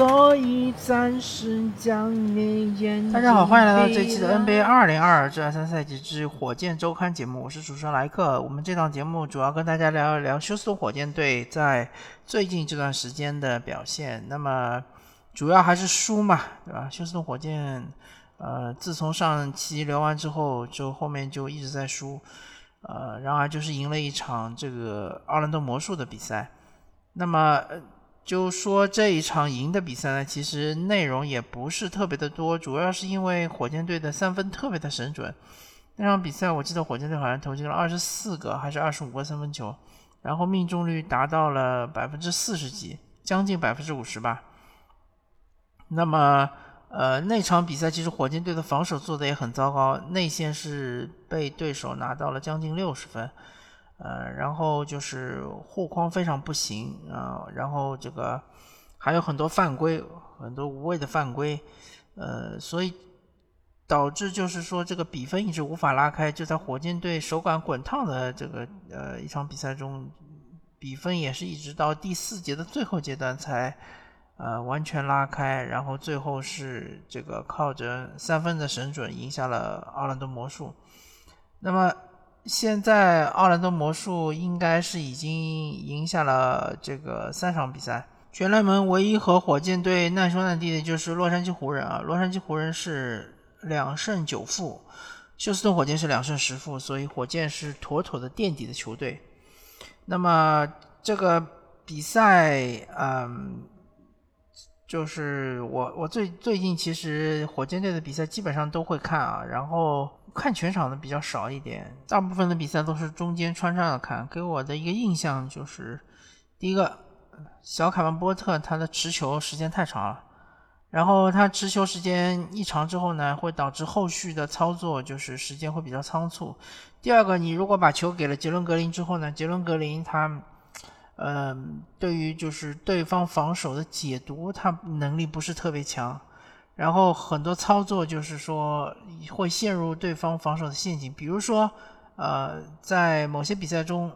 所以暂时将你眼大家好，欢迎来到这期的 NBA 二零二二至二三赛季之火箭周刊节目，我是主持人莱克。我们这档节目主要跟大家聊一聊休斯顿火箭队在最近这段时间的表现。那么主要还是输嘛，对吧？休斯顿火箭，呃，自从上期聊完之后，就后面就一直在输，呃，然而就是赢了一场这个奥兰多魔术的比赛。那么就说这一场赢的比赛呢，其实内容也不是特别的多，主要是因为火箭队的三分特别的神准。那场比赛我记得火箭队好像投进了二十四个还是二十五个三分球，然后命中率达到了百分之四十几，将近百分之五十吧。那么，呃，那场比赛其实火箭队的防守做的也很糟糕，内线是被对手拿到了将近六十分。呃，然后就是护框非常不行啊，然后这个还有很多犯规，很多无谓的犯规，呃，所以导致就是说这个比分一直无法拉开。就在火箭队手感滚烫的这个呃一场比赛中，比分也是一直到第四节的最后阶段才呃完全拉开，然后最后是这个靠着三分的神准赢下了奥兰多魔术。那么。现在奥兰多魔术应该是已经赢下了这个三场比赛。全联盟唯一和火箭队难兄难弟的就是洛杉矶湖人啊，洛杉矶湖人是两胜九负，休斯顿火箭是两胜十负，所以火箭是妥妥的垫底的球队。那么这个比赛，嗯，就是我我最最近其实火箭队的比赛基本上都会看啊，然后。看全场的比较少一点，大部分的比赛都是中间穿插着看。给我的一个印象就是，第一个，小卡文波特他的持球时间太长了，然后他持球时间一长之后呢，会导致后续的操作就是时间会比较仓促。第二个，你如果把球给了杰伦格林之后呢，杰伦格林他，嗯，对于就是对方防守的解读，他能力不是特别强。然后很多操作就是说会陷入对方防守的陷阱，比如说，呃，在某些比赛中，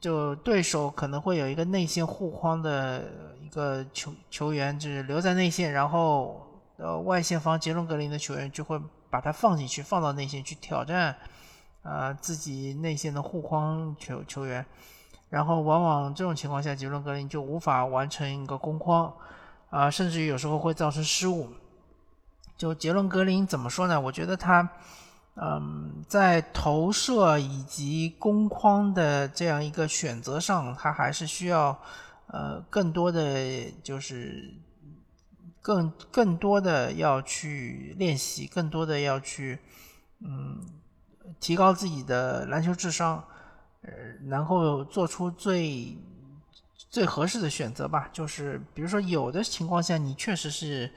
就对手可能会有一个内线护框的一个球球员，就是留在内线，然后呃外线方杰伦格林的球员就会把他放进去，放到内线去挑战，呃自己内线的护框球球员，然后往往这种情况下杰伦格林就无法完成一个攻框。啊，甚至于有时候会造成失误。就杰伦格林怎么说呢？我觉得他，嗯，在投射以及攻框的这样一个选择上，他还是需要呃更多的，就是更更多的要去练习，更多的要去嗯提高自己的篮球智商，呃，然后做出最。最合适的选择吧，就是比如说有的情况下，你确实是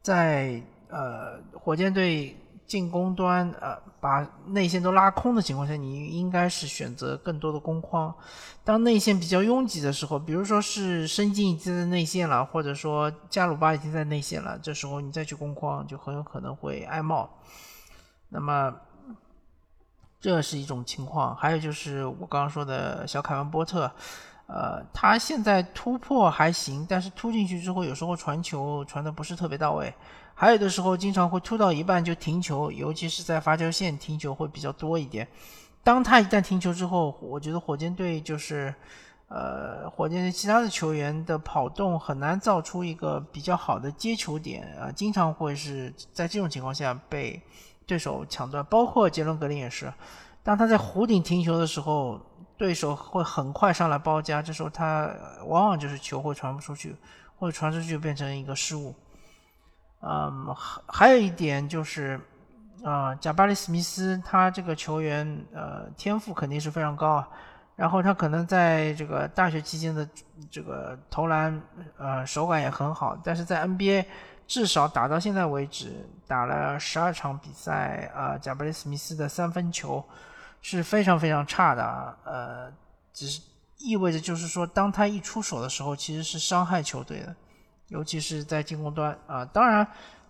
在呃火箭队进攻端呃把内线都拉空的情况下，你应该是选择更多的攻框。当内线比较拥挤的时候，比如说是申京已经在内线了，或者说加鲁巴已经在内线了，这时候你再去攻框就很有可能会挨帽。那么这是一种情况，还有就是我刚刚说的小凯文波特。呃，他现在突破还行，但是突进去之后，有时候传球传的不是特别到位，还有的时候经常会突到一半就停球，尤其是在罚球线停球会比较多一点。当他一旦停球之后，我觉得火箭队就是，呃，火箭队其他的球员的跑动很难造出一个比较好的接球点啊，经常会是在这种情况下被对手抢断，包括杰伦格林也是，当他在弧顶停球的时候。对手会很快上来包夹，这时候他往往就是球会传不出去，或者传出去变成一个失误。嗯，还还有一点就是，啊，贾巴里斯密斯他这个球员，呃，天赋肯定是非常高啊。然后他可能在这个大学期间的这个投篮，呃，手感也很好。但是在 NBA 至少打到现在为止，打了十二场比赛，啊，贾巴里斯密斯的三分球。是非常非常差的啊，呃，只是意味着就是说，当他一出手的时候，其实是伤害球队的，尤其是在进攻端啊。当然，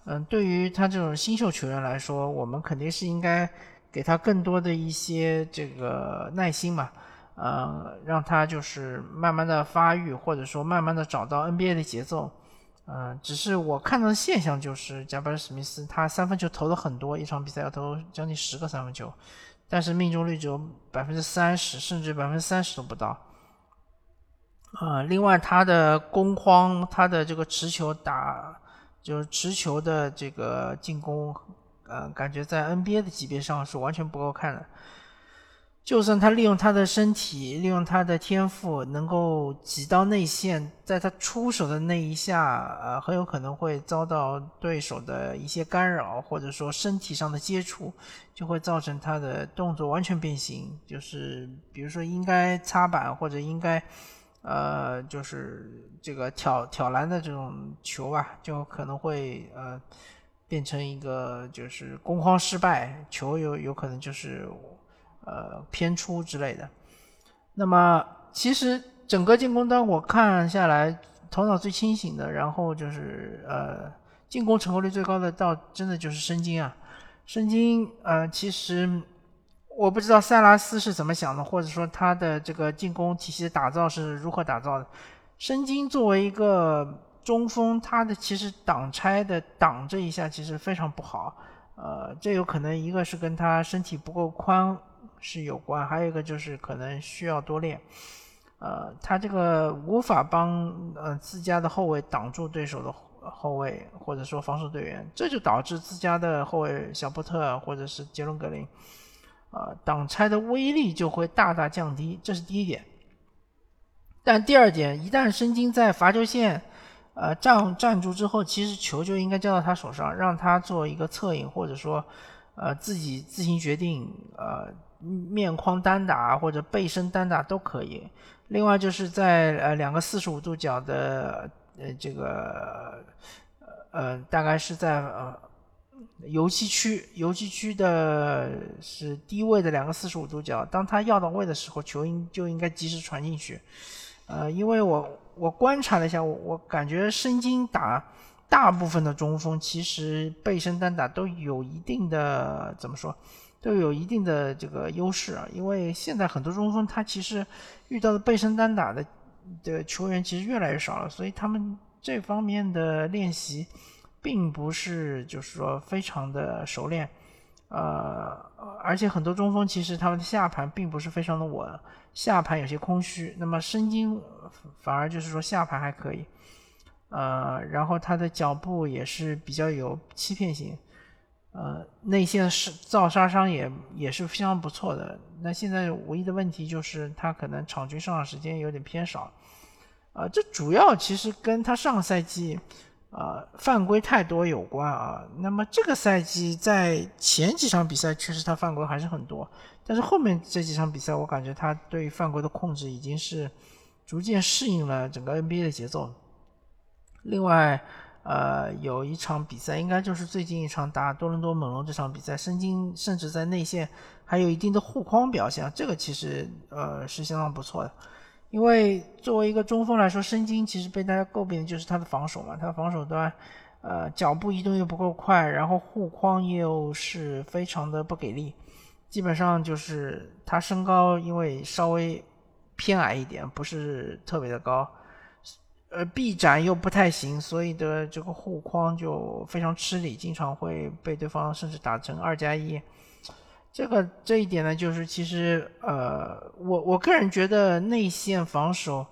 嗯，对于他这种新秀球员来说，我们肯定是应该给他更多的一些这个耐心嘛，呃，让他就是慢慢的发育，或者说慢慢的找到 NBA 的节奏，嗯，只是我看到的现象就是加布尔史密斯他三分球投了很多，一场比赛要投将近十个三分球，但是命中率只有百分之三十，甚至百分之三十都不到。啊，另外他的攻框，他的这个持球打，就是持球的这个进攻，呃，感觉在 NBA 的级别上是完全不够看的。就算他利用他的身体，利用他的天赋，能够挤到内线，在他出手的那一下，呃，很有可能会遭到对手的一些干扰，或者说身体上的接触，就会造成他的动作完全变形。就是比如说应该擦板或者应该，呃，就是这个挑挑篮的这种球吧，就可能会呃变成一个就是攻框失败，球有有可能就是。呃，偏出之类的。那么，其实整个进攻端我看下来，头脑最清醒的，然后就是呃，进攻成功率最高的，倒真的就是申京啊。申京，呃，其实我不知道塞拉斯是怎么想的，或者说他的这个进攻体系的打造是如何打造的。申京作为一个中锋，他的其实挡拆的挡这一下其实非常不好。呃，这有可能一个是跟他身体不够宽。是有关，还有一个就是可能需要多练，呃，他这个无法帮呃自家的后卫挡住对手的后卫，或者说防守队员，这就导致自家的后卫小波特或者是杰伦格林，啊，挡拆的威力就会大大降低，这是第一点。但第二点，一旦申京在罚球线，呃站站住之后，其实球就应该交到他手上，让他做一个策应，或者说，呃自己自行决定，呃。面框单打或者背身单打都可以。另外就是在呃两个四十五度角的呃这个呃大概是在呃游击区，游击区的是低位的两个四十五度角。当他要到位的时候，球应就应该及时传进去。呃，因为我我观察了一下，我我感觉申京打大部分的中锋，其实背身单打都有一定的怎么说？都有一定的这个优势啊，因为现在很多中锋他其实遇到的背身单打的的球员其实越来越少了，所以他们这方面的练习并不是就是说非常的熟练，呃，而且很多中锋其实他们的下盘并不是非常的稳，下盘有些空虚，那么申京反而就是说下盘还可以，呃，然后他的脚步也是比较有欺骗性。呃，内线是造杀伤也也是非常不错的。那现在唯一的问题就是他可能场均上场时间有点偏少，啊，这主要其实跟他上个赛季啊犯规太多有关啊。那么这个赛季在前几场比赛确实他犯规还是很多，但是后面这几场比赛我感觉他对犯规的控制已经是逐渐适应了整个 NBA 的节奏。另外。呃，有一场比赛，应该就是最近一场打多伦多猛龙这场比赛，申京甚至在内线还有一定的护框表现，这个其实呃是相当不错的。因为作为一个中锋来说，申京其实被大家诟病的就是他的防守嘛，他的防守端呃脚步移动又不够快，然后护框又是非常的不给力，基本上就是他身高因为稍微偏矮一点，不是特别的高。呃，臂展又不太行，所以的这个护框就非常吃力，经常会被对方甚至打成二加一。这个这一点呢，就是其实呃，我我个人觉得内线防守，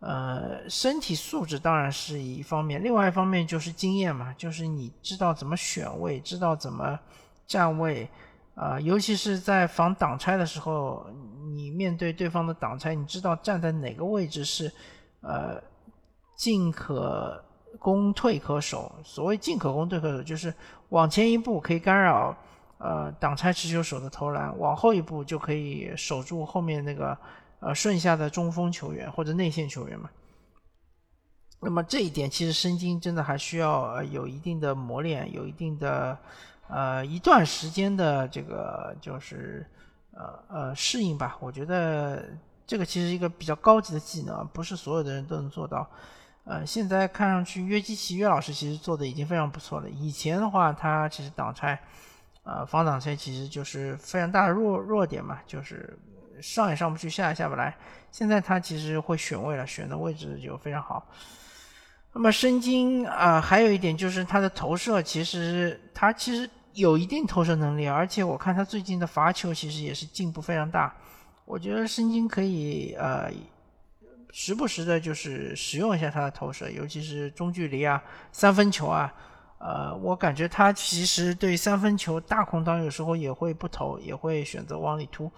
呃，身体素质当然是一方面，另外一方面就是经验嘛，就是你知道怎么选位，知道怎么站位，啊，尤其是在防挡拆的时候，你面对对方的挡拆，你知道站在哪个位置是呃。进可攻，退可守。所谓进可攻，退可守，就是往前一步可以干扰呃挡拆持球手的投篮，往后一步就可以守住后面那个呃顺下的中锋球员或者内线球员嘛。那么这一点其实申京真的还需要呃有一定的磨练，有一定的呃一段时间的这个就是呃呃适应吧。我觉得这个其实一个比较高级的技能，不是所有的人都能做到。呃，现在看上去约基奇约老师其实做的已经非常不错了。以前的话，他其实挡拆，呃，防挡拆其实就是非常大的弱弱点嘛，就是上也上不去，下也下不来。现在他其实会选位了，选的位置就非常好。那么申京啊，还有一点就是他的投射，其实他其实有一定投射能力，而且我看他最近的罚球其实也是进步非常大。我觉得申京可以呃，时不时的就是使用一下他的投射，尤其是中距离啊、三分球啊。呃，我感觉他其实对三分球大空当有时候也会不投，也会选择往里突。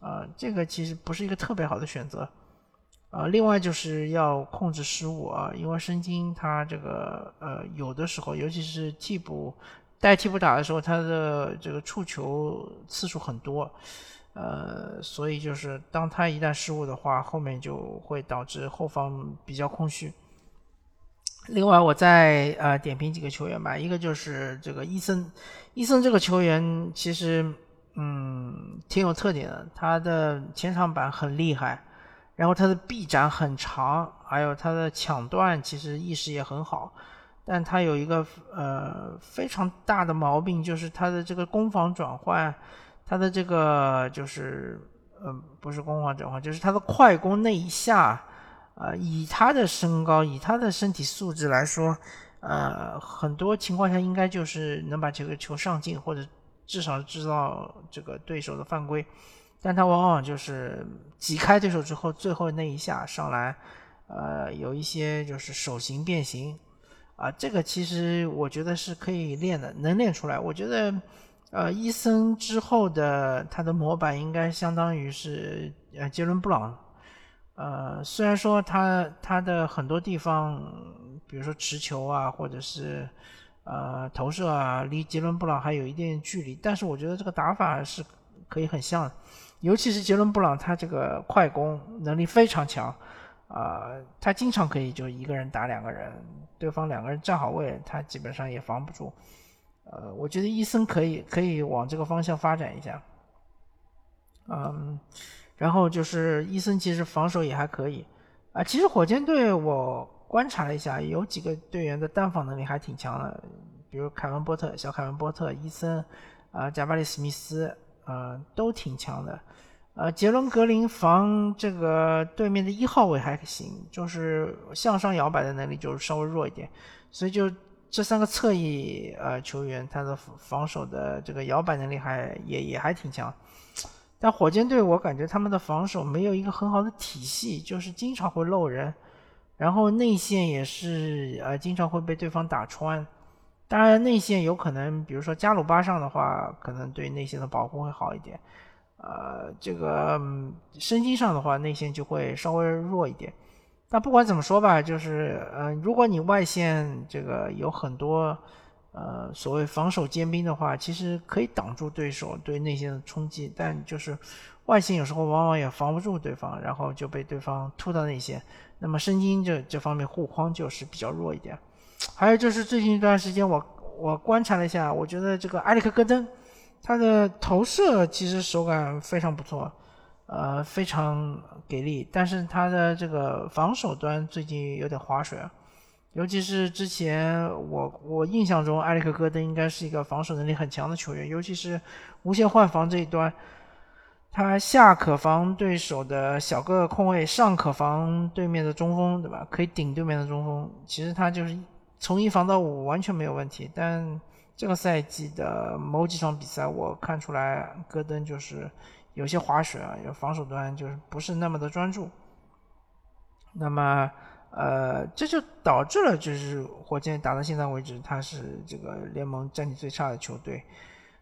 啊，这个其实不是一个特别好的选择。啊，另外就是要控制失误啊，因为申京他这个呃有的时候，尤其是替补带替补打的时候，他的这个触球次数很多，呃，所以就是当他一旦失误的话，后面就会导致后方比较空虚。另外，我再呃点评几个球员吧，一个就是这个伊森，伊森这个球员其实嗯挺有特点的，他的前场板很厉害。然后他的臂展很长，还有他的抢断其实意识也很好，但他有一个呃非常大的毛病，就是他的这个攻防转换，他的这个就是呃不是攻防转换，就是他的快攻那一下，呃以他的身高，以他的身体素质来说，呃很多情况下应该就是能把这个球上进，或者至少制造这个对手的犯规。但他往往就是挤开对手之后，最后那一下上来，呃，有一些就是手型变形，啊，这个其实我觉得是可以练的，能练出来。我觉得，呃，伊森之后的他的模板应该相当于是呃杰伦布朗，呃，虽然说他他的很多地方，比如说持球啊，或者是呃投射啊，离杰伦布朗还有一定距离，但是我觉得这个打法是可以很像。尤其是杰伦布朗，他这个快攻能力非常强，啊，他经常可以就一个人打两个人，对方两个人站好位，他基本上也防不住。呃，我觉得伊森可以可以往这个方向发展一下，嗯，然后就是伊森其实防守也还可以，啊，其实火箭队我观察了一下，有几个队员的单防能力还挺强的，比如凯文波特、小凯文波特、伊森，啊，贾巴里史密斯。呃，都挺强的，呃，杰伦格林防这个对面的一号位还行，就是向上摇摆的能力就是稍微弱一点，所以就这三个侧翼呃球员，他的防守的这个摇摆能力还也也还挺强，但火箭队我感觉他们的防守没有一个很好的体系，就是经常会漏人，然后内线也是呃经常会被对方打穿。当然，内线有可能，比如说加鲁巴上的话，可能对内线的保护会好一点。呃，这个申京上的话，内线就会稍微弱一点。但不管怎么说吧，就是，呃，如果你外线这个有很多，呃，所谓防守尖兵的话，其实可以挡住对手对内线的冲击。但就是外线有时候往往也防不住对方，然后就被对方突到内线。那么申京这这方面护框就是比较弱一点。还有就是最近一段时间，我我观察了一下，我觉得这个埃里克戈登，他的投射其实手感非常不错，呃，非常给力。但是他的这个防守端最近有点划水啊，尤其是之前我我印象中，埃里克戈登应该是一个防守能力很强的球员，尤其是无限换防这一端，他下可防对手的小个空位，上可防对面的中锋，对吧？可以顶对面的中锋。其实他就是。从一防到五完全没有问题，但这个赛季的某几场比赛，我看出来戈登就是有些划水啊，有防守端就是不是那么的专注。那么，呃，这就导致了就是火箭打到现在为止，他是这个联盟战绩最差的球队。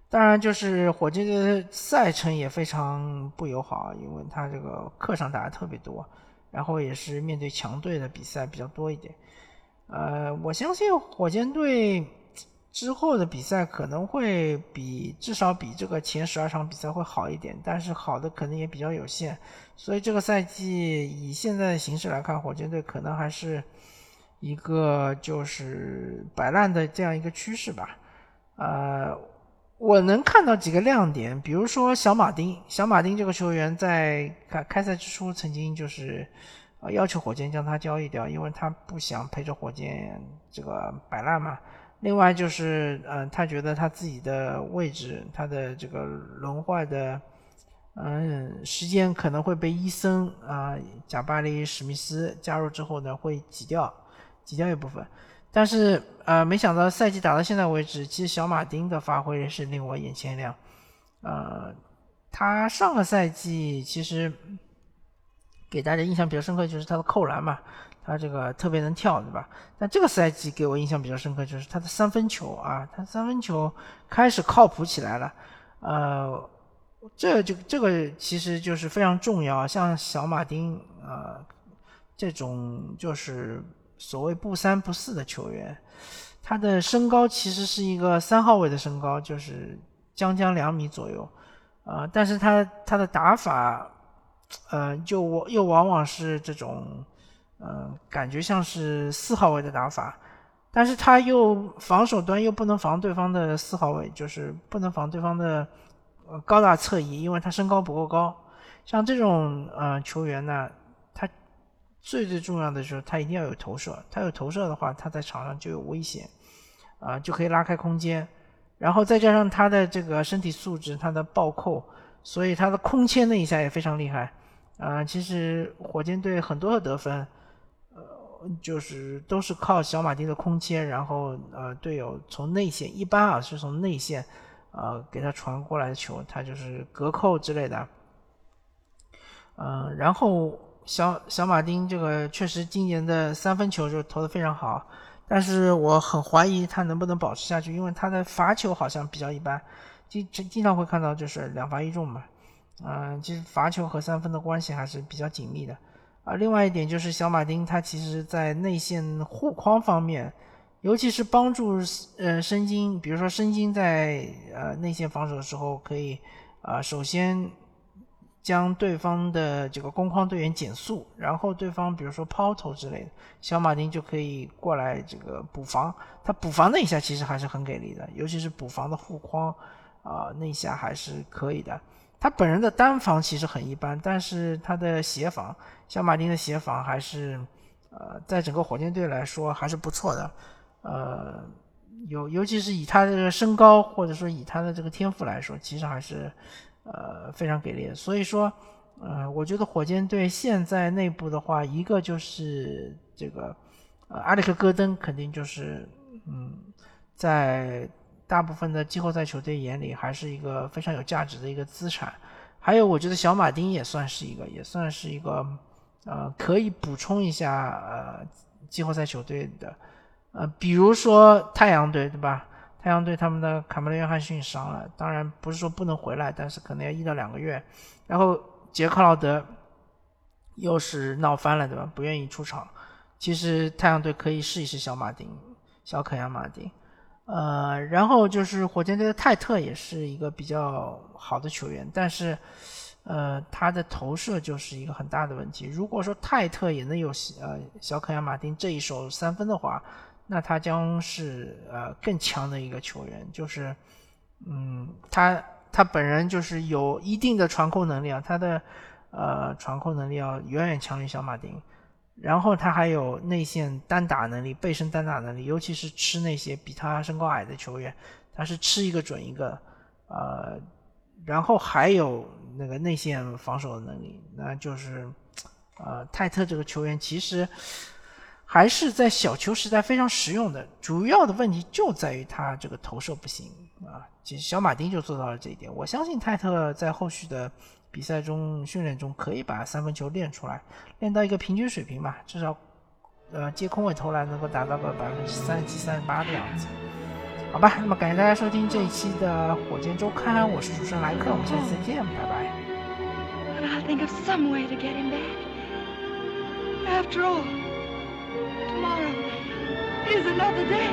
当然，就是火箭的赛程也非常不友好，因为他这个客场打的特别多，然后也是面对强队的比赛比较多一点。呃，我相信火箭队之后的比赛可能会比至少比这个前十二场比赛会好一点，但是好的可能也比较有限，所以这个赛季以现在的形势来看，火箭队可能还是一个就是摆烂的这样一个趋势吧。呃，我能看到几个亮点，比如说小马丁，小马丁这个球员在开开赛之初曾经就是。要求火箭将他交易掉，因为他不想陪着火箭这个摆烂嘛。另外就是，嗯，他觉得他自己的位置，他的这个轮换的，嗯，时间可能会被伊森啊、贾巴里、史密斯加入之后呢，会挤掉。挤掉一部分。但是呃，没想到赛季打到现在为止，其实小马丁的发挥是令我眼前一亮。呃，他上个赛季其实给大家印象比较深刻就是他的扣篮嘛，他这个特别能跳，对吧？但这个赛季给我印象比较深刻就是他的三分球啊，他三分球开始靠谱起来了。呃，这就这个其实就是非常重要，像小马丁啊这种就是。所谓不三不四的球员，他的身高其实是一个三号位的身高，就是将将两米左右，啊，但是他他的打法，呃，就我又往往是这种，嗯，感觉像是四号位的打法，但是他又防守端又不能防对方的四号位，就是不能防对方的高大侧翼，因为他身高不够高，像这种呃球员呢。他最最重要的就是他一定要有投射，他有投射的话，他在场上就有危险，啊，就可以拉开空间，然后再加上他的这个身体素质，他的暴扣，所以他的空切那一下也非常厉害，啊，其实火箭队很多的得分，就是都是靠小马丁的空切，然后呃队友从内线，一般啊是从内线，呃给他传过来的球，他就是隔扣之类的，嗯，然后。小小马丁这个确实今年的三分球就投的非常好，但是我很怀疑他能不能保持下去，因为他的罚球好像比较一般，经经常会看到就是两罚一中嘛，嗯，其实罚球和三分的关系还是比较紧密的，啊，另外一点就是小马丁他其实在内线护框方面，尤其是帮助呃申京，比如说申京在呃内线防守的时候可以啊首先。将对方的这个攻框队员减速，然后对方比如说抛投之类的，小马丁就可以过来这个补防。他补防那一下其实还是很给力的，尤其是补防的护框啊，那一下还是可以的。他本人的单防其实很一般，但是他的协防，小马丁的协防还是呃，在整个火箭队来说还是不错的。呃，尤尤其是以他的身高或者说以他的这个天赋来说，其实还是。呃，非常给力的，所以说，呃，我觉得火箭队现在内部的话，一个就是这个，呃，阿里克戈登肯定就是，嗯，在大部分的季后赛球队眼里，还是一个非常有价值的一个资产。还有，我觉得小马丁也算是一个，也算是一个，呃，可以补充一下呃季后赛球队的，呃，比如说太阳队，对吧？太阳队他们的卡梅伦·约翰逊伤了，当然不是说不能回来，但是可能要一到两个月。然后杰克劳德又是闹翻了，对吧？不愿意出场。其实太阳队可以试一试小马丁，小可亚马丁。呃，然后就是火箭队的泰特也是一个比较好的球员，但是呃他的投射就是一个很大的问题。如果说泰特也能有呃小可亚马丁这一手三分的话，那他将是呃更强的一个球员，就是，嗯，他他本人就是有一定的传控能力啊，他的呃传控能力要远远强于小马丁，然后他还有内线单打能力、背身单打能力，尤其是吃那些比他身高矮的球员，他是吃一个准一个，呃，然后还有那个内线防守的能力，那就是，呃，泰特这个球员其实。还是在小球时代非常实用的，主要的问题就在于他这个投射不行啊。其实小马丁就做到了这一点，我相信泰特在后续的比赛中、训练中可以把三分球练出来，练到一个平均水平吧，至少呃接空位投篮能够达到个百分之三十七、三十八的样子。好吧，那么感谢大家收听这一期的火箭周刊，我是主持人莱克，我们下次再见，拜拜。After all, tomorrow is another day.